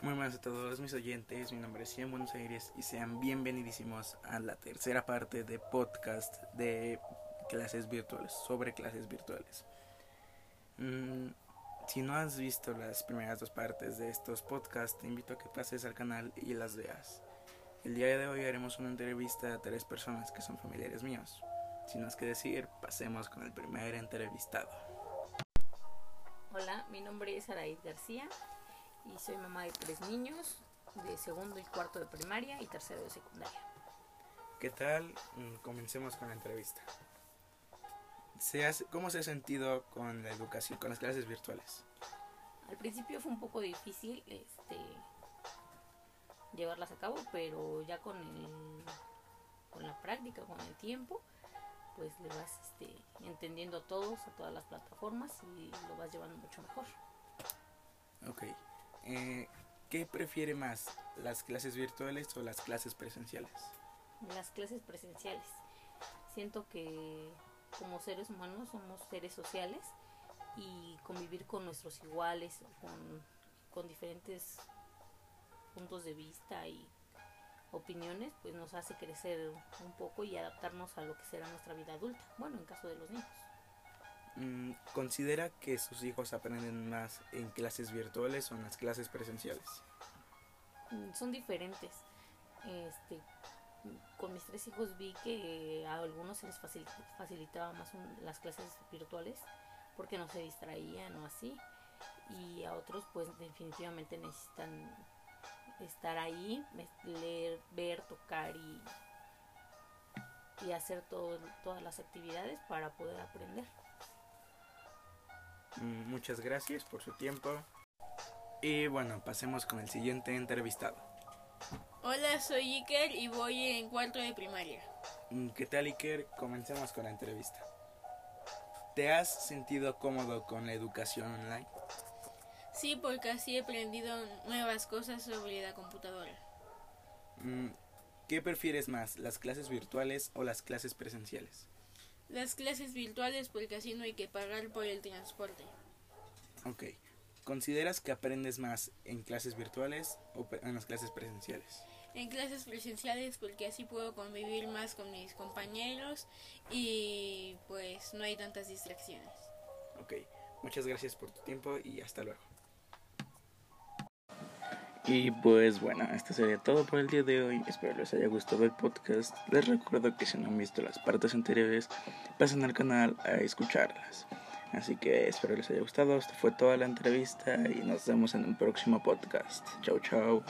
Muy buenas a todos mis oyentes, mi nombre es Cien Buenos Aires y sean bienvenidísimos a la tercera parte de podcast de clases virtuales, sobre clases virtuales. Mm, si no has visto las primeras dos partes de estos podcasts, te invito a que pases al canal y las veas. El día de hoy haremos una entrevista a tres personas que son familiares míos. Sin más que decir, pasemos con el primer entrevistado. Hola, mi nombre es Araid García y soy mamá de tres niños de segundo y cuarto de primaria y tercero de secundaria. ¿Qué tal? Mm, Comencemos con la entrevista. ¿Se hace- ¿Cómo se ha sentido con la educación, con las clases virtuales? Al principio fue un poco difícil este llevarlas a cabo, pero ya con el con la práctica, con el tiempo, pues le vas este, entendiendo a todos, a todas las plataformas y lo vas llevando mucho mejor. Ok. Eh, ¿Qué prefiere más, las clases virtuales o las clases presenciales? Las clases presenciales. Siento que como seres humanos somos seres sociales y convivir con nuestros iguales, con, con diferentes puntos de vista y opiniones, pues nos hace crecer un poco y adaptarnos a lo que será nuestra vida adulta. Bueno, en caso de los niños. Mm, ¿Considera que sus hijos aprenden más en clases virtuales o en las clases presenciales? Mm, son diferentes. Este, con mis tres hijos vi que a algunos se les facil- facilitaba más un- las clases virtuales porque no se distraían o así y a otros pues definitivamente necesitan estar ahí, leer, ver, tocar y, y hacer todo, todas las actividades para poder aprender. Mm, Muchas gracias por su tiempo. Y bueno, pasemos con el siguiente entrevistado. Hola, soy Iker y voy en cuarto de primaria. Mm, ¿Qué tal, Iker? Comencemos con la entrevista. ¿Te has sentido cómodo con la educación online? Sí, porque así he aprendido nuevas cosas sobre la computadora. Mm, ¿Qué prefieres más, las clases virtuales o las clases presenciales? Las clases virtuales porque así no hay que pagar por el transporte. Ok. ¿Consideras que aprendes más en clases virtuales o en las clases presenciales? En clases presenciales porque así puedo convivir más con mis compañeros y pues no hay tantas distracciones. Ok. Muchas gracias por tu tiempo y hasta luego. Y pues bueno, esto sería todo por el día de hoy. Espero les haya gustado el podcast. Les recuerdo que si no han visto las partes anteriores, pasen al canal a escucharlas. Así que espero les haya gustado. Esto fue toda la entrevista y nos vemos en un próximo podcast. Chau, chau.